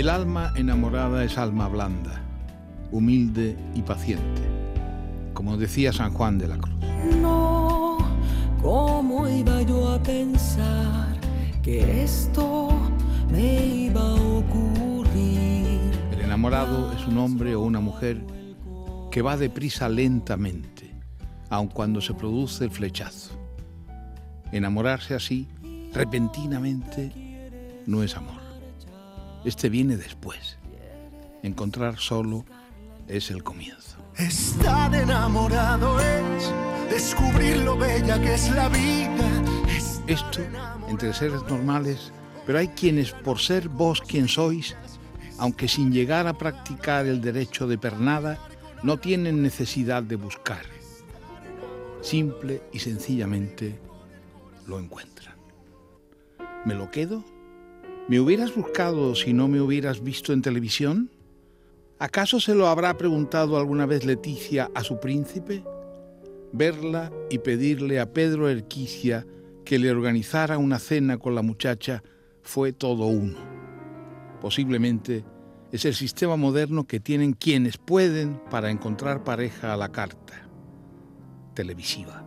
El alma enamorada es alma blanda, humilde y paciente, como decía San Juan de la Cruz. No, ¿cómo iba yo a pensar que esto me iba a ocurrir? El enamorado es un hombre o una mujer que va deprisa lentamente, aun cuando se produce el flechazo. Enamorarse así, repentinamente, no es amor. Este viene después. Encontrar solo es el comienzo. Estar enamorado es descubrir lo bella que es la vida. Esto entre seres normales, pero hay quienes por ser vos quien sois, aunque sin llegar a practicar el derecho de pernada, no tienen necesidad de buscar. Simple y sencillamente lo encuentran. ¿Me lo quedo? ¿Me hubieras buscado si no me hubieras visto en televisión? ¿Acaso se lo habrá preguntado alguna vez Leticia a su príncipe? Verla y pedirle a Pedro Erquicia que le organizara una cena con la muchacha fue todo uno. Posiblemente es el sistema moderno que tienen quienes pueden para encontrar pareja a la carta, televisiva.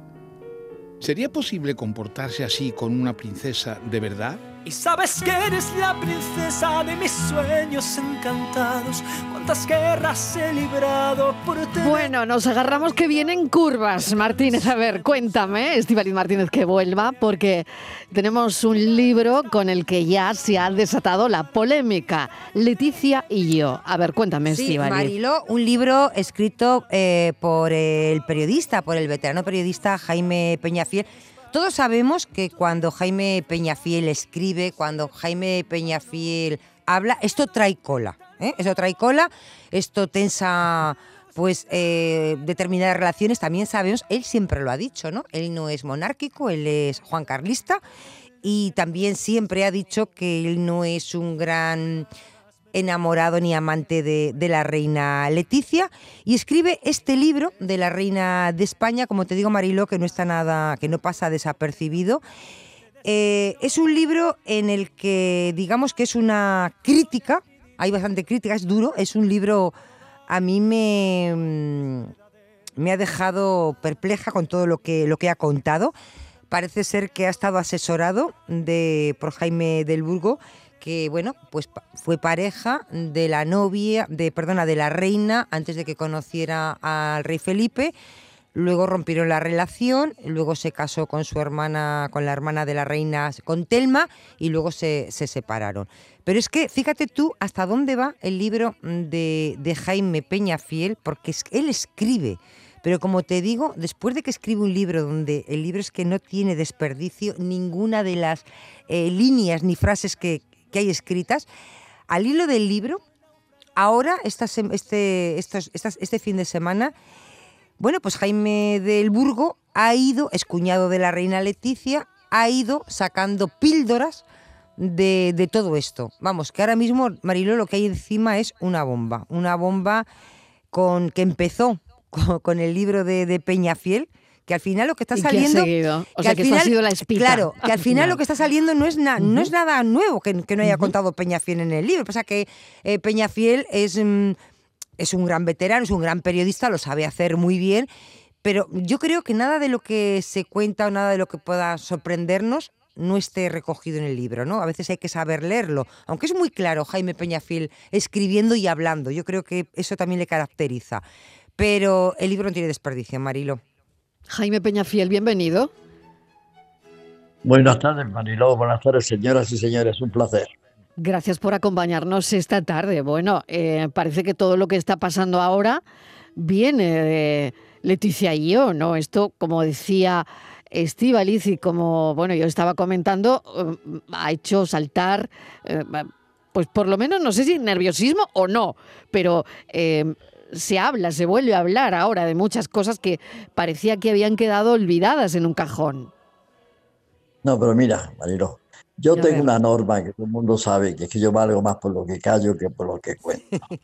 ¿Sería posible comportarse así con una princesa de verdad? Y sabes que eres la princesa de mis sueños encantados. Cuántas guerras he librado por ti. Bueno, nos agarramos que vienen curvas, Martínez. A ver, cuéntame, Estivaliz Martínez, que vuelva, porque tenemos un libro con el que ya se ha desatado la polémica. Leticia y yo. A ver, cuéntame, Sí, Estíbaliz. Marilo, un libro escrito eh, por el periodista, por el veterano periodista Jaime Peñafiel. Todos sabemos que cuando Jaime Peñafiel escribe, cuando Jaime Peñafiel habla, esto trae cola. ¿eh? Esto trae cola, esto tensa pues eh, determinadas relaciones. También sabemos, él siempre lo ha dicho, ¿no? Él no es monárquico, él es Juan Carlista y también siempre ha dicho que él no es un gran enamorado ni amante de, de la reina Leticia y escribe este libro de la reina de España, como te digo Mariló, que no está nada, que no pasa desapercibido. Eh, es un libro en el que digamos que es una crítica, hay bastante crítica, es duro, es un libro a mí me, ha dejado perpleja con todo lo que, lo que ha contado. Parece ser que ha estado asesorado de, por Jaime del Burgo, que bueno, pues fue pareja de la novia, de perdona, de la reina antes de que conociera al rey Felipe. Luego rompieron la relación, luego se casó con su hermana, con la hermana de la reina, con Telma, y luego se, se separaron. Pero es que fíjate tú hasta dónde va el libro de, de Jaime Peñafiel, porque es- él escribe. Pero como te digo, después de que escribe un libro donde el libro es que no tiene desperdicio ninguna de las eh, líneas ni frases que, que hay escritas, al hilo del libro, ahora, esta este, este fin de semana, bueno, pues Jaime del Burgo ha ido, es cuñado de la reina Leticia, ha ido sacando píldoras de, todo esto. Vamos, que ahora mismo, Mariló, lo que hay encima es una bomba. Una bomba con, que empezó con, el libro de Peñafiel, que al final lo que está ¿Y qué ha saliendo... seguido? O que sea, al que esto ha final- sido la espita, Claro, que al al final final. lo que está saliendo no es, na- no es nada nuevo que, que no haya contado Peñafiel en el libro. Pasa que eh, Peñafiel es, mm, es un gran veterano, es un gran periodista, lo sabe hacer muy bien, pero yo creo que nada de lo que se cuenta o nada de lo que pueda sorprendernos no esté recogido en el libro, ¿no? A veces hay que saber leerlo, aunque es muy claro Jaime Peñafiel escribiendo y hablando, yo creo que eso también le caracteriza. Pero el libro no tiene desperdicio, Marilo. Jaime Peñafiel, bienvenido. Buenas tardes, Mariló. Buenas tardes, señoras y señores. Un placer. Gracias por acompañarnos esta tarde. Bueno, eh, parece que todo lo que está pasando ahora viene de Leticia y yo, ¿no? Esto, como decía Estíbaliz y como, bueno, yo estaba comentando, eh, ha hecho saltar, eh, pues por lo menos, no sé si nerviosismo o no, pero se habla, se vuelve a hablar ahora de muchas cosas que parecía que habían quedado olvidadas en un cajón. No, pero mira, Mariló, yo tengo una norma que todo el mundo sabe, que es que yo valgo más por lo que callo que por lo que cuento.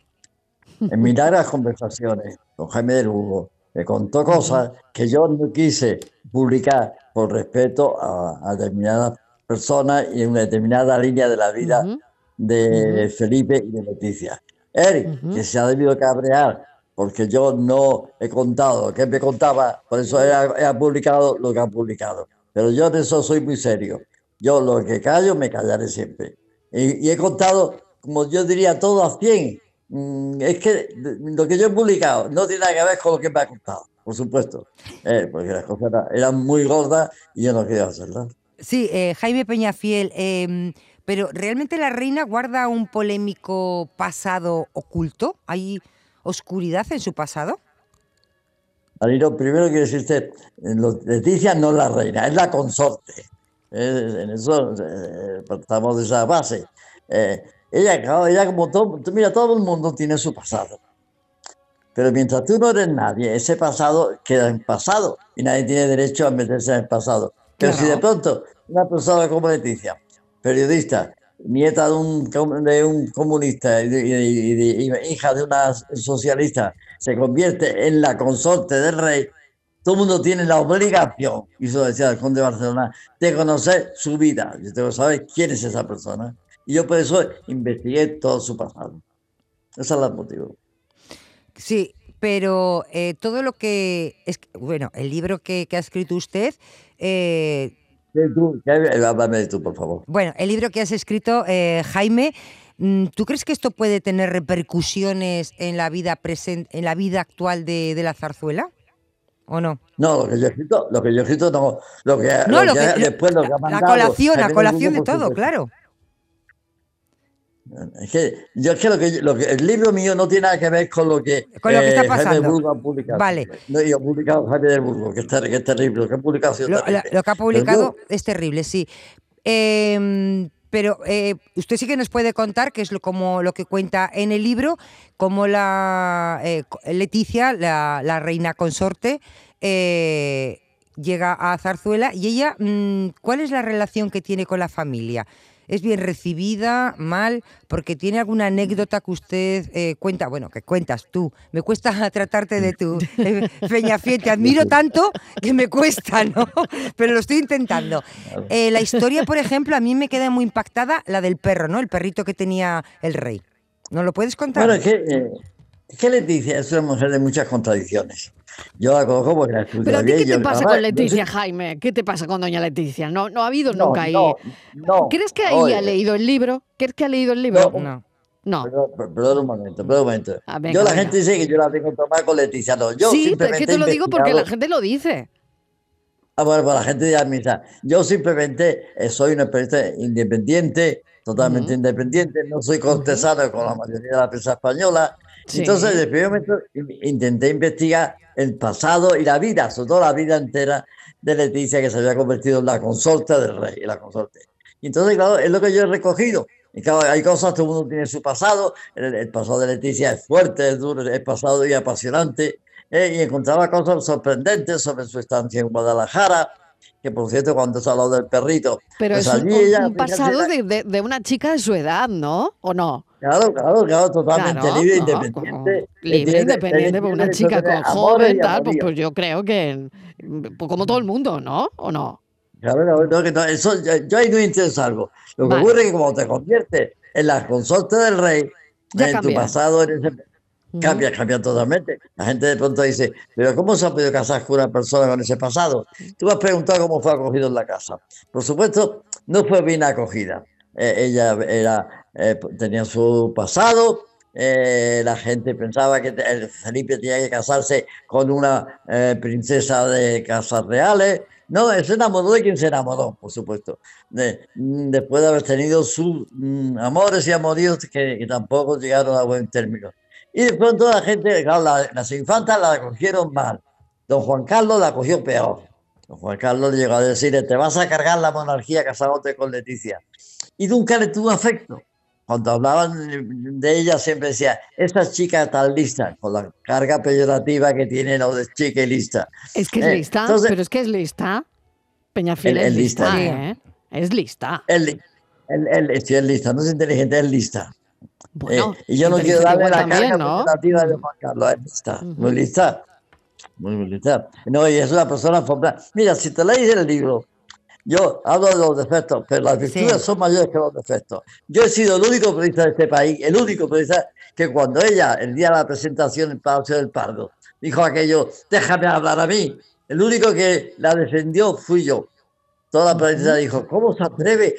En mis largas conversaciones con Jaime del Hugo, me contó cosas que yo no quise publicar por respeto a, a determinadas personas y en una determinada línea de la vida de Felipe y de Leticia. Eric, que se ha debido cabrear porque yo no he contado lo que me contaba, por eso he, publicado lo que ha publicado. Pero yo de eso soy muy serio. Yo lo que callo, me callaré siempre. Y, he contado, como yo diría, todo a 100. Mm, es que lo que yo he publicado no tiene nada que ver con lo que me ha contado, por supuesto. Eh, porque las cosas eran, muy gordas y yo no quería hacerlas. Sí, eh, Jaime Peñafiel, eh, pero ¿realmente la reina guarda un polémico pasado oculto? ¿Hay oscuridad en su pasado? Aliro, primero quiero decirte, Leticia no es la reina, es la consorte. en eso eh, partamos de esa base. Eh, ella, ella como todo, mira, todo el mundo tiene su pasado. Pero mientras tú no eres nadie, ese pasado queda en pasado y nadie tiene derecho a meterse en el pasado. Pero si de pronto una persona como Leticia, periodista, nieta de un, de un comunista y, hija de una socialista, se convierte en la consorte del rey, todo el mundo tiene la obligación, y eso decía el conde de Barcelona, de conocer su vida. Yo tengo que saber quién es esa persona. Y yo por eso investigué todo su pasado. Ese es el motivo. Sí, pero eh, todo lo que es bueno, el libro que, ha escrito usted. Eh, tú, por favor. Bueno, el libro que has escrito, eh, Jaime, mm, ¿tú crees que esto puede tener repercusiones en la vida presente, en la vida actual de, la zarzuela? ¿O no? No, lo que yo he escrito, lo que yo he escrito no. Lo que, no, lo que, después lo que ha mandado, La colación, la colación de todo, claro. Es que yo es que, lo que, el libro mío no tiene nada que ver con lo que, con lo que está pasando. Jaime Burgo ha publicado. Vale. No, yo he publicado Jaime del Burgo, que es, terrible. Lo que ha publicado, lo, lo, que ha publicado es terrible, sí. Eh, pero eh, usted sí que nos puede contar, que es lo, como lo que cuenta en el libro, cómo la eh, Leticia, la, la, reina consorte, eh, llega a Zarzuela y ella, mm, ¿cuál es la relación que tiene con la familia? Es bien recibida, mal, porque tiene alguna anécdota que usted eh, cuenta, bueno, que cuentas tú. Me cuesta tratarte de tu eh, Peñafiel, te admiro tanto que me cuesta, ¿no? Pero lo estoy intentando. Eh, la historia, por ejemplo, a mí me queda muy impactada la del perro, ¿no? El perrito que tenía el rey. ¿No lo puedes contar? Bueno, es que, ¿qué Leticia es una mujer de muchas contradicciones. Yo la conozco porque la Pero a ti, ¿qué te pasa con Leticia, Jaime? ¿Qué te pasa con doña Leticia? No, no ha habido nunca ahí. No, ¿Crees que ahí ha leído el libro? ¿Crees que ha leído el libro? No. No. Perdón, un momento, perdón un momento. Ah, yo la gente dice que yo la tengo tomada con Leticia. No, yo sí, pero es que te lo digo porque la gente lo dice. Ah, bueno, pues la gente de misa. Yo simplemente eh, soy una periodista independiente, totalmente independiente. No soy cortesano con la mayoría de la prensa española. Entonces, desde el primer momento intenté investigar el pasado y la vida, sobre todo la vida entera de Leticia, que se había convertido en la consorte del rey, la consorte. Y entonces, claro, es lo que yo he recogido. Y claro, hay cosas, todo el mundo tiene su pasado. El, pasado de Leticia es fuerte, es duro, es pasado y apasionante. Eh, y encontraba cosas sorprendentes sobre su estancia en Guadalajara, que por cierto, cuando se habló del perrito. Pero pues es un, pasado de, de, una chica de su edad, ¿no? ¿O no? Claro, claro, claro, totalmente libre, independiente. Libre, independiente, por una chica con joven, tal, pues, pues, yo creo que, pues como todo el mundo, ¿no? ¿O no? Claro, no, no, eso, yo, ahí no entiendo algo. Lo que ocurre es que como te conviertes en la consorte del rey, en tu pasado cambia, cambia totalmente. La gente de pronto dice, pero ¿cómo se ha podido casar con una persona con ese pasado? Tú me has preguntado cómo fue acogido en la casa. Por supuesto, no fue bien acogida. Eh, ella era eh, tenía su pasado, eh, la gente pensaba que Felipe tenía que casarse con una eh, princesa de casas reales. No, se enamoró de quien se enamoró, por supuesto. después de haber tenido sus mm, amores y amoríos que, tampoco llegaron a buen término. Y de pronto la gente, claro, las infantas la cogieron mal. Don Juan Carlos la cogió peor. Don Juan Carlos llegó a decirle, te vas a cargar la monarquía casándote con Leticia. Y nunca le tuvo afecto cuando hablaban de ella siempre decía, esta chica está lista, con la carga peyorativa que tiene lo de chica y lista. Es que es eh, lista, pero es que es lista. Peñafiel es, lista, ¿eh? Es lista. Él, sí, es lista, no es inteligente, es lista. Bueno, eh, y yo no quiero darle la carga ¿no? peyorativa de Juan Carlos, es lista, muy lista. Muy, lista. No, y es una persona formada. Mira, si te lees el libro, Yo hablo de los defectos, pero las virtudes son mayores que los defectos. Yo he sido el único periodista de este país, el único periodista que cuando ella, el día de la presentación en Palacio del Pardo, dijo aquello, déjame hablar a mí, el único que la defendió fui yo. Toda la prensa dijo, ¿cómo se atreve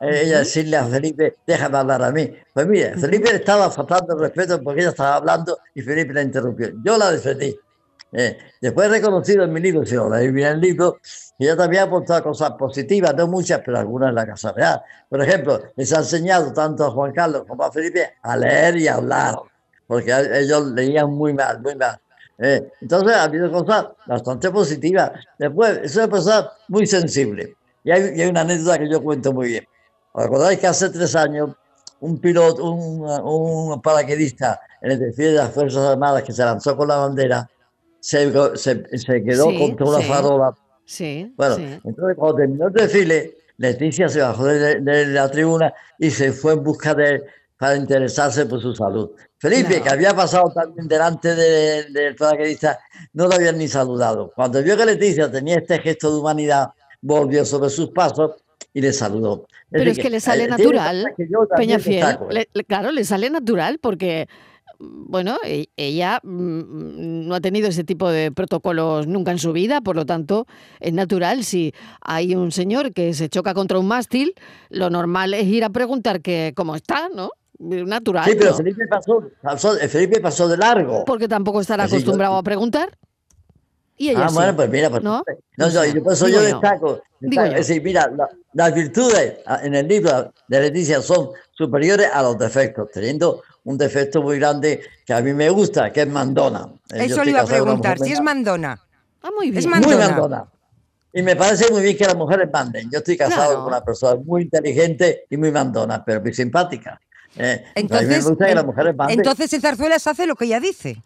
ella a decirle a Felipe, déjame hablar a mí? Pues mire, Felipe le estaba faltando el respeto porque ella estaba hablando y Felipe la interrumpió. Yo la defendí. Eh, después reconocido en mi libro, si lo leí bien el libro, que ella también ha aportado cosas positivas, no muchas, pero algunas en la Casa Real. Por ejemplo, les ha enseñado tanto a Juan Carlos como a Felipe a leer y a hablar, porque ellos leían muy mal, muy mal. Eh, entonces ha habido cosas bastante positivas. Después, es una persona muy sensible. Y hay, una anécdota que yo cuento muy bien. ¿Os acordáis que hace tres años un piloto, un, paraquedista en el desfile de las Fuerzas Armadas que se lanzó con la bandera, se, se, quedó contra una farola? Sí. Bueno, entonces cuando terminó el desfile, Leticia se bajó de, de, la tribuna y se fue en busca de para interesarse por su salud. Felipe, que había pasado también delante del de, paracaidista, no lo habían ni saludado. Cuando vio que Leticia tenía este gesto de humanidad, volvió sobre sus pasos y le saludó. Pero es que, le sale eh, natural, Peñafiel. claro, le sale natural porque bueno, e, ella mm, no ha tenido ese tipo de protocolos nunca en su vida, por lo tanto, es natural. Si hay un señor que se choca contra un mástil, lo normal es ir a preguntar que cómo está, ¿no? natural. Sí, pero Felipe, pasó, Felipe pasó de largo. Porque tampoco estará acostumbrado a preguntar. Y ella ah, bueno, pues mira, pues, ¿no? no, yo, por eso yo destaco. es decir, mira, las virtudes ah, en el libro de Leticia son superiores a los defectos, teniendo un defecto muy grande que a mí me gusta, que es mandona. Eh, eso le iba a preguntar, si es mandona. Ah, muy bien. Es mandona. Muy mandona. Y me parece muy bien que las mujeres manden. Yo estoy casado con una persona muy inteligente y muy mandona, pero muy simpática. Eh, entonces, entonces en Zarzuela se hace lo que ella dice.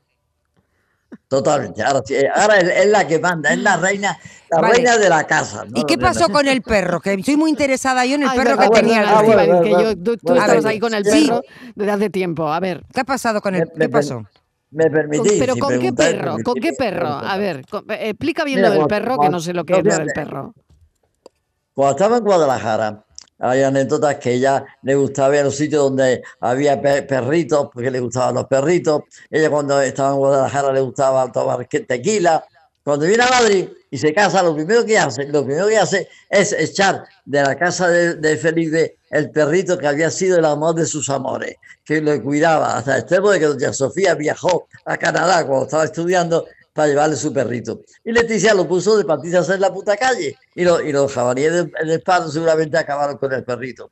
Totalmente. Ahora, ahora es, la que manda, es la reina, la reina de la casa. ¿Y qué pasó con el perro? Que estoy muy interesada yo en el perro que tenía. Ah, que yo, tú, estabas ahí con el perro desde hace tiempo. A ver. ¿Qué ha pasado con el ¿Qué pasó? Me permitís. ¿Pero con qué perro? ¿Con qué perro? A ver, explica bien lo del perro, que no sé lo que es lo del perro. Cuando estaba en Guadalajara, hay anécdotas que ella le gustaba ir a los sitios donde había perritos, porque le gustaban los perritos. Ella cuando estaba en Guadalajara le gustaba tomar tequila. Cuando viene a Madrid y se casa, lo primero que hace, lo primero que hace es echar de la casa de, Felipe el perrito que había sido el amor de sus amores, que lo cuidaba hasta el extremo de que doña Sofía viajó a Canadá cuando estaba estudiando para llevarle su perrito. Y Leticia lo puso de patizas en la puta calle. Y, y los jabalíes del, espalda seguramente acabaron con el perrito.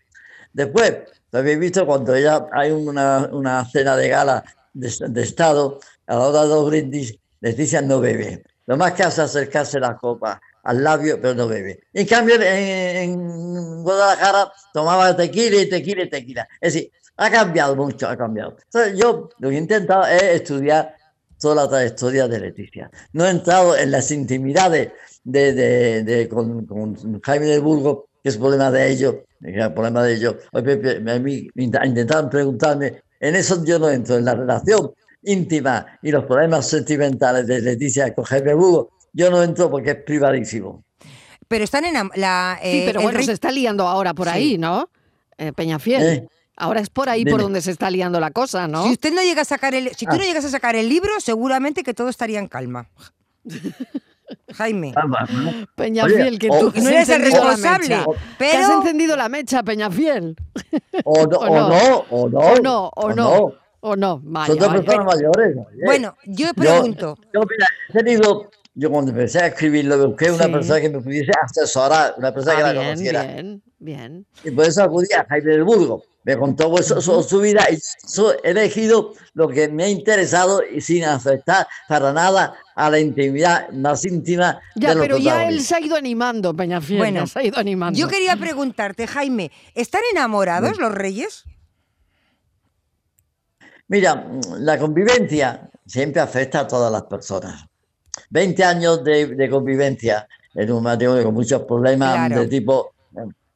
Después, lo habéis visto cuando ella hay una, una cena de gala de, Estado, a la hora de los brindis, Leticia no bebe. Lo más que hace es acercarse la copa al labio, pero no bebe. En cambio, en, Guadalajara tomaba tequila y tequila y tequila. Es decir, ha cambiado mucho, ha cambiado. Entonces, yo lo que he intentado es estudiar toda la trayectoria de Leticia. No he entrado en las intimidades de, con, Jaime de Burgos, que es problema de ellos, el problema de ellos. A mí intentaron preguntarme, en eso yo no entro, en la relación íntima y los problemas sentimentales de Leticia con Jaime Burgos, yo no entro porque es privadísimo. Pero están en la... sí, pero bueno, se está liando ahora por ahí, ¿no? Eh, Peñafiel. ¿Eh? Ahora es por ahí por donde se está liando la cosa, ¿no? Si usted no llega a sacar el, si tú no ah. llegas a sacar el libro, seguramente que todo estaría en calma. Jaime. Ah, Peñafiel, que tú no eres el responsable. Pero... has encendido la mecha, Peñafiel. O no, o no, o no. O no, o no. O no. Son dos personas mayores. Bueno, yo pregunto. Yo, mira, he tenido, yo cuando empecé a escribirlo, busqué una persona que me pudiese asesorar, una persona que la ah, conociera. Bien, bien. Y por eso acudí a Jaime del Burgo me contó eso, su vida y he elegido lo que me ha interesado y sin afectar para nada a la intimidad más íntima ya, pero ya él se ha ido animando, Peñafiel, bueno, se ha ido animando. Yo quería preguntarte, Jaime, ¿están enamorados los reyes? Mira, la convivencia siempre afecta a todas las personas. 20 años de, convivencia en un matrimonio con muchos problemas de tipo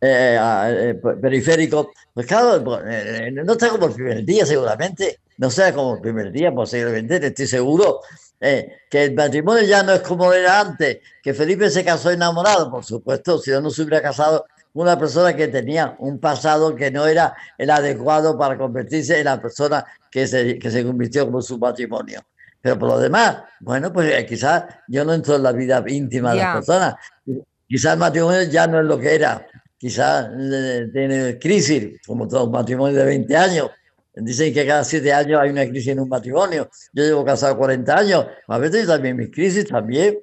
eh, eh, periférico, pues claro, pues, eh, no está como el primer día seguramente, no sea como el primer día posiblemente, estoy seguro. Que el matrimonio ya no es como era antes, que Felipe se casó enamorado, por supuesto, si no, no se hubiera casado una persona que tenía un pasado que no era el adecuado para convertirse en la persona que se, que se convirtió como su matrimonio. Pero por lo demás, bueno, pues quizás yo no entro en la vida íntima de las personas. Quizás el matrimonio ya no es lo que era quizás eh, tiene crisis, como todo matrimonio de 20 años. Dicen que cada 7 años hay una crisis en un matrimonio. Yo llevo casado 40 años, a veces también mis crisis también.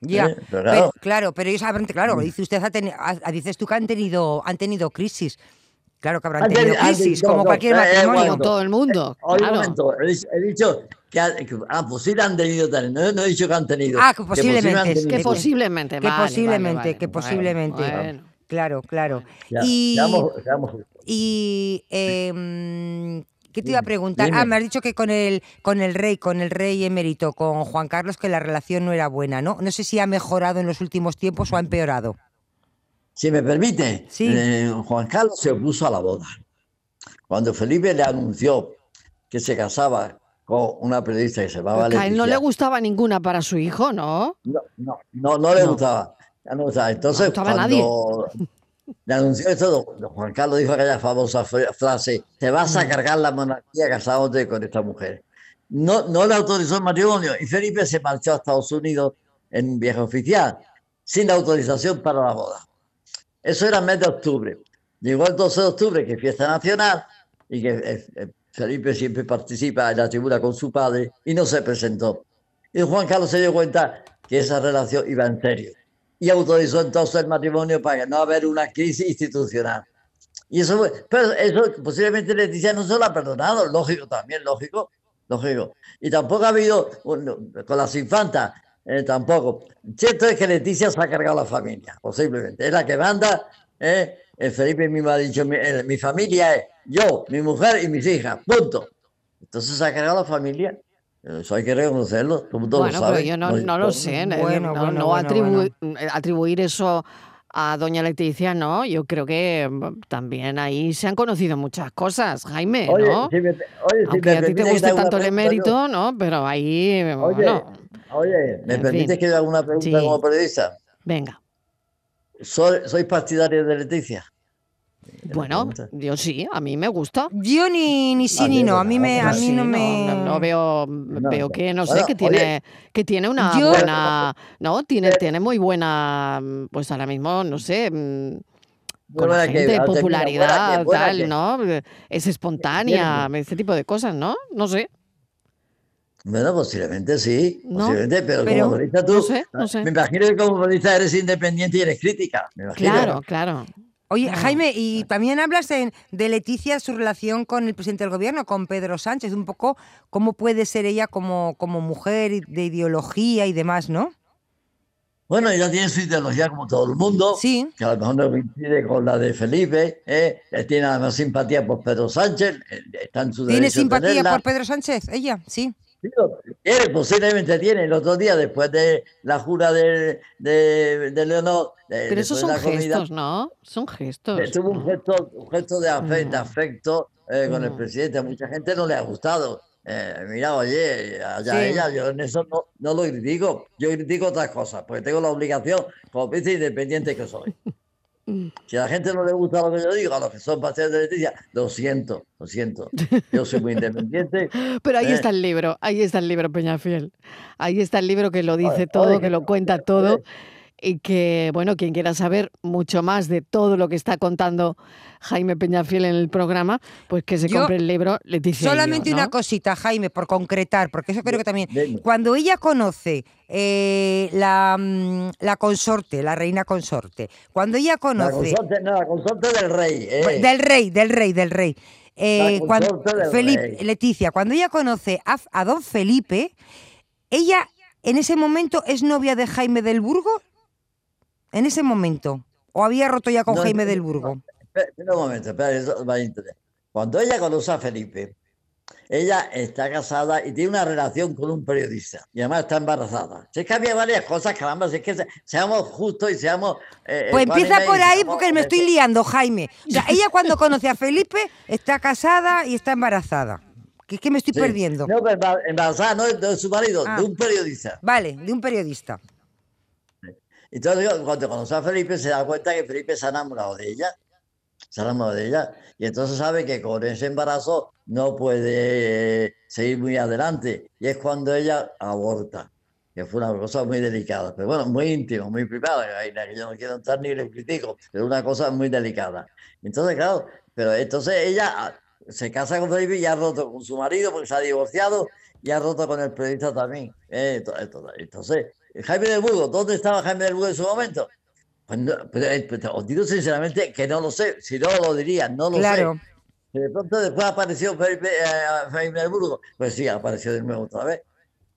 Ya, ¿Eh? pero claro. Pero, ellos claro, mm. dice usted, dices tú que han tenido, han tenido crisis. Claro que habrán tenido crisis, como cualquier eh, matrimonio. todo el mundo. momento, he, dicho que, ah, pues sí han tenido, no, no, he dicho que han tenido. Ah, que posiblemente. Que posiblemente, que posiblemente, que posiblemente. Claro, claro. y, y em, ¿qué te iba a preguntar? Ah, me has dicho que con el, con el rey, con el rey emérito, con Juan Carlos, que la relación no era buena, ¿no? No sé si ha mejorado en los últimos tiempos o ha empeorado. Si me permite, eh, Juan Carlos se opuso a la boda. Cuando Felipe le anunció que se casaba con una periodista que se llamaba A él no le gustaba ninguna para su hijo, ¿no? No, no, no, no le gustaba. Entonces, cuando le anunció esto, Juan Carlos dijo aquella famosa frase, te vas a mm. cargar la monarquía casándote con esta mujer. No, no le autorizó el matrimonio y Felipe se marchó a Estados Unidos en un viaje oficial, sin autorización para la boda. Eso era el mes de octubre. Llegó el 12 de octubre, que es fiesta nacional, y que eh, eh, Felipe siempre participa en la tribuna con su padre, y no se presentó. Y Juan Carlos se dio cuenta que esa relación iba en serio y autorizó entonces el matrimonio para no haber una crisis institucional. Y eso, pero eso posiblemente Leticia no se lo ha perdonado, lógico también, lógico, lógico. Y tampoco ha habido, con las infantas, eh, tampoco. Cierto es que Leticia se ha cargado la familia, posiblemente. Es la que manda, eh, Felipe mismo ha dicho, mi, eh, mi familia es yo, mi mujer y mis hijas, punto. Entonces se ha cargado la familia eso hay que reconocerlo, como todos bueno, pero yo no, no lo sé, bueno, no, no atribuir, atribuir eso a doña Leticia, no, yo creo que mm, también ahí se han conocido muchas cosas, Jaime, ¿no? Oye, me, oye, Aunque a ti te guste tanto el emérito, ¿no? Pero ahí, oye, Oye, ¿me permite que haga una pregunta como periodista? Venga. ¿Soy, ¿Soy partidario de Leticia? Bueno, yo sí, a mí me gusta. Yo ni, ni sí ni no, a mí, me, a mí no, me... No, veo, veo que, no sé, que tiene, que tiene una buena... No, tiene, tiene muy buena, pues ahora mismo, no sé... Mm, con la gente, popularidad, tal, ¿no? Es espontánea, ese tipo de cosas, ¿no? No sé. Bueno, posiblemente sí, posiblemente, pero, como periodista tú, no sé, me imagino que como periodista eres independiente y eres crítica. claro, claro. Oye, Jaime, y también hablas de, Leticia, su relación con el presidente del gobierno, con Pedro Sánchez, un poco cómo puede ser ella como, como mujer de ideología y demás, ¿no? Bueno, ella tiene su ideología como todo el mundo, sí. que a lo mejor no coincide con la de Felipe, ¿eh? tiene además simpatía por Pedro Sánchez, eh, está en su ¿Tiene simpatía por Pedro Sánchez? Ella, sí. Sí, posiblemente tiene. El otro día, después de la jura de, de, de Leonor. Pero esos son gestos, ¿no? Son gestos. Tuvo un gesto, un gesto de afecto, eh, con el presidente. A mucha gente no le ha gustado. Eh, mira, oye, allá ella, yo en eso no, no lo critico. Yo critico otras cosas, porque tengo la obligación, como vice independiente que soy. Si a la gente no le gusta lo que yo digo, a los que son pacientes de Leticia, lo siento, lo siento. Yo soy muy independiente. Pero ahí ¿eh? está el libro, ahí está el libro Peñafiel. Ahí está el libro que lo dice todo, que lo cuenta todo y que, bueno, quien quiera saber mucho más de todo lo que está contando Jaime Peñafiel en el programa, pues que se compre el libro Leticia. Solamente una cosita, Jaime, por concretar, porque eso creo que también. Cuando ella conoce eh, la, mm, la, consorte, la reina consorte, cuando ella conoce. La consorte, no, la consorte del rey. Eh. Del rey, del rey, del rey. Eh, cuando, Felipe, Leticia, cuando ella conoce a, a don Felipe, ella en ese momento es novia de Jaime del Burgo en ese momento? ¿O había roto ya con Jaime del Burgo? espera, un momento, espera, eso va a Cuando ella conoce a Felipe, ella está casada y tiene una relación con un periodista y además está embarazada. Si es que había varias cosas, caramba, si es que se- seamos justos y seamos... eh, Pues empieza por ahí porque me estoy liando, Jaime. O sea, ella cuando conoce a Felipe está casada y está embarazada. Que es que me estoy Sí. perdiendo. No, pero embarazada no es de su marido, Ah. de un periodista. Vale, de un periodista. Entonces, cuando conoce a Felipe, se da cuenta que Felipe se ha enamorado de ella. Se ha enamorado de ella. Y entonces sabe que con ese embarazo no puede eh, seguir muy adelante. Y es cuando ella aborta, que fue una cosa muy delicada. Pero bueno, muy íntima, muy privada. yo no quiero entrar ni le critico, pero una cosa muy delicada. Entonces, claro, pero entonces ella se casa con Felipe y ha roto con su marido porque se ha divorciado y ha roto con el periodista también. Eh, to- Entonces, Jaime del Burgo, ¿dónde estaba Jaime del Burgo en su momento? Pues no, pero, eh, pero os digo sinceramente que no lo sé, si no lo diría, no lo Claro. sé. Y de pronto después apareció Felipe, eh, Jaime del Burgo, pues sí, apareció de nuevo otra vez.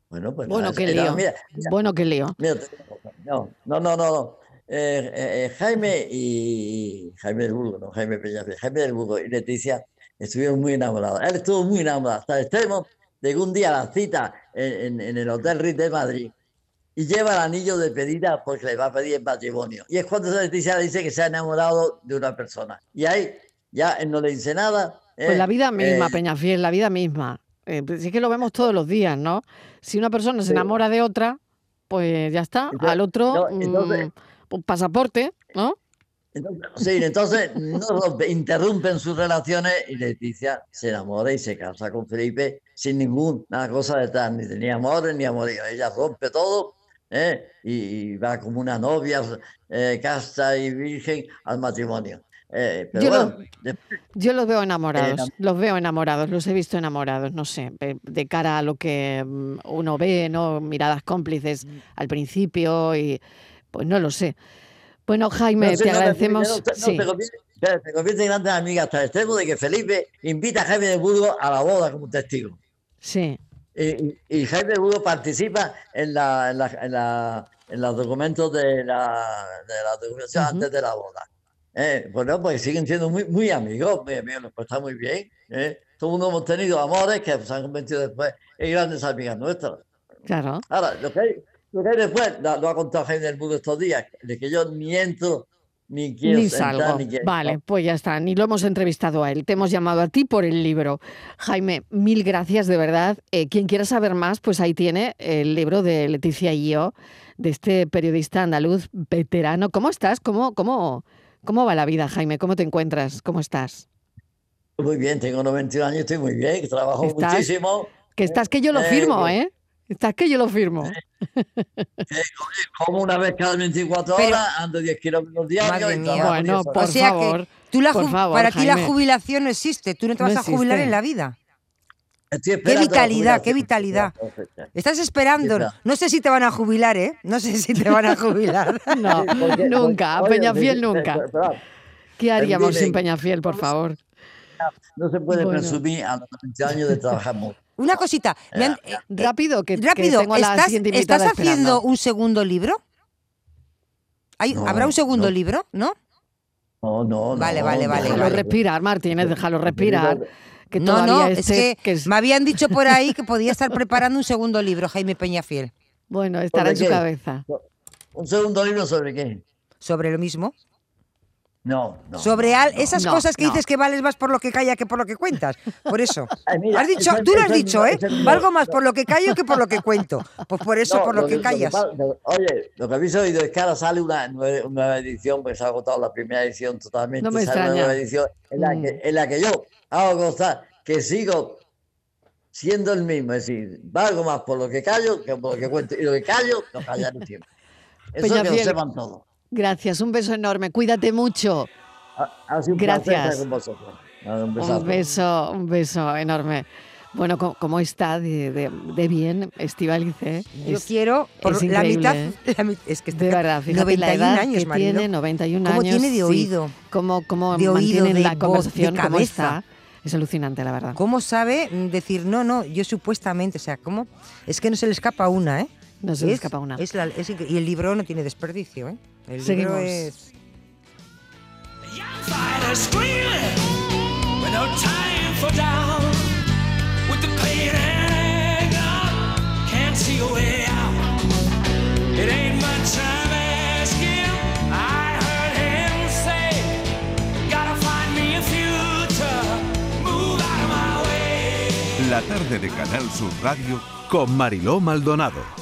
Bueno, pues Bueno, nada, qué eh, no, lío. mira, mira, Bueno, qué lío. mira, no, no, no, no, no. Eh, eh, eh, Jaime y Jaime del Burgo, no Jaime Peñafiel, Jaime del Burgo y Leticia estuvieron muy enamorados. Él estuvo muy enamorado hasta el extremo de que un día la cita en, en- en el Hotel Ritz de Madrid y lleva el anillo de pedida porque le va a pedir el matrimonio. Y es cuando Leticia le dice que se ha enamorado de una persona. Y ahí ya él no le dice nada. Pues eh, la vida misma, eh, Peñafiel, la vida misma. Eh, pues sí que lo vemos todos los días, ¿no? Si una persona se enamora de otra, pues ya está. Entonces- Al otro, no, entonces- mm, pues pasaporte, ¿no? Entonces, sí, entonces no rompe, interrumpen sus relaciones y Leticia se enamora y se casa con Felipe sin ninguna cosa detrás, ni tenía amores ni amorío. Ella rompe todo ¿eh? y, va como una novia eh, casta y virgen al matrimonio. Eh, pero Yo lo- bueno, después- Yo los veo enamorados, los veo enamorados, los he visto enamorados, no sé, de, cara a lo que mm, uno ve, ¿no? Miradas cómplices al principio y pues no lo sé. Bueno, Jaime, te me- agradecemos. sí, se convierte- en grandes amigas hasta el extremo de que Felipe invita a Jaime de Burgos a la boda como testigo. sí. Y, y- Jaime Burgos participa en, la, en, la- en la- en los documentos de la, de la documentación Ujú. antes de la boda. Eh, bueno, pues siguen siendo muy, muy amigos, muy amigos, pues está muy bien. ¿eh? Todo el mundo hemos tenido amores que se han convertido después en grandes amigas nuestras. Claro. Ahora, lo que hay, hay después, lo, lo ha contado Jaime del Burgos estos días, de que yo ni entro, ni salgo. ni quiero... Vale, pues ya está. Ni lo hemos entrevistado a él. Te hemos llamado a ti por el libro. Jaime, mil gracias de verdad. Eh, quien quiera saber más, pues ahí tiene el libro de Leticia y yo, de este periodista andaluz veterano. ¿Cómo estás? ¿Cómo, cómo, cómo va la vida, Jaime? ¿Cómo te encuentras? ¿Cómo estás? Muy bien, tengo 91 años, estoy muy bien, trabajo ¿Estás? muchísimo. Que estás que yo lo Eh, firmo, que- ¿eh? Estás que yo lo firmo. Como una vez cada 24 Pero- horas, ando 10 kilómetros diarios. Bueno, 10 por o sea favor, que tú la favor, para ti la jubilación no existe. Tú no te No vas a jubilar en la vida. La vitalidad, qué vitalidad. Estás esperando. No sé si te van a jubilar, ¿eh? No sé si te van a jubilar. No, Sí, porque- nunca. porque- oye, Peñafiel sí, nunca. ¿Qué haríamos sin Peñafiel, por favor? No se puede Bueno. presumir a los 20 años de trabajar mucho. Una cosita. me han- eh, Rápido, que, que rápido, tengo a la ¿estás, siguiente estás haciendo esperando. un segundo libro? ¿Hay- No, ¿Habrá un segundo no. libro? ¿No? No, no, Vale, vale, vale, Déjalo vale. respirar, Martínez, déjalo respirar. Que no, no, es esté- que, es- me habían dicho por ahí que podía estar preparando un segundo libro, Jaime Peñafiel, Bueno, estará en su qué? cabeza. ¿Un segundo libro sobre qué? sobre lo mismo. No, no. sobre al- esas no, cosas que no. dices que vales más por lo que calla que por lo que cuentas. Por eso. Ay, mira, has dicho, tú lo has dicho, ¿eh? es Valgo más por lo que callo que por lo que cuento. Pues por eso, No, por lo, que, que callas. oye, lo que habéis oído es que ahora sale una nueva, una edición, pues se ha agotado la primera edición totalmente. No me sale una extraña. nueva edición en la, Mm. que, en la que yo hago constar que sigo siendo el mismo. Es decir, valgo más por lo que callo que por lo que cuento. Y lo que callo, lo callaré siempre. Eso que lo sepan todos. Gracias, un beso enorme. Cuídate mucho. Ha, ha sido un placer Gracias. estar con vosotros. Un beso, un beso enorme. Bueno, co- ¿cómo está de, de- de bien Estivalice? Yo quiero por es la mitad. la es que De está- verdad, fíjate 91 la edad años, que tiene, 91 ¿Cómo años. tiene de sí. oído? Cómo, cómo De oído, mantiene de la voz, de conversación, cómo cabeza. está. Es alucinante, la verdad. ¿Cómo sabe decir no, no? Yo supuestamente, o sea, ¿cómo? Es que no se le escapa una, ¿eh? No se es, escapa una. Y el libro no tiene desperdicio, ¿eh? El Seguimos. libro es... La tarde de Canal Sur Radio con Mariló Maldonado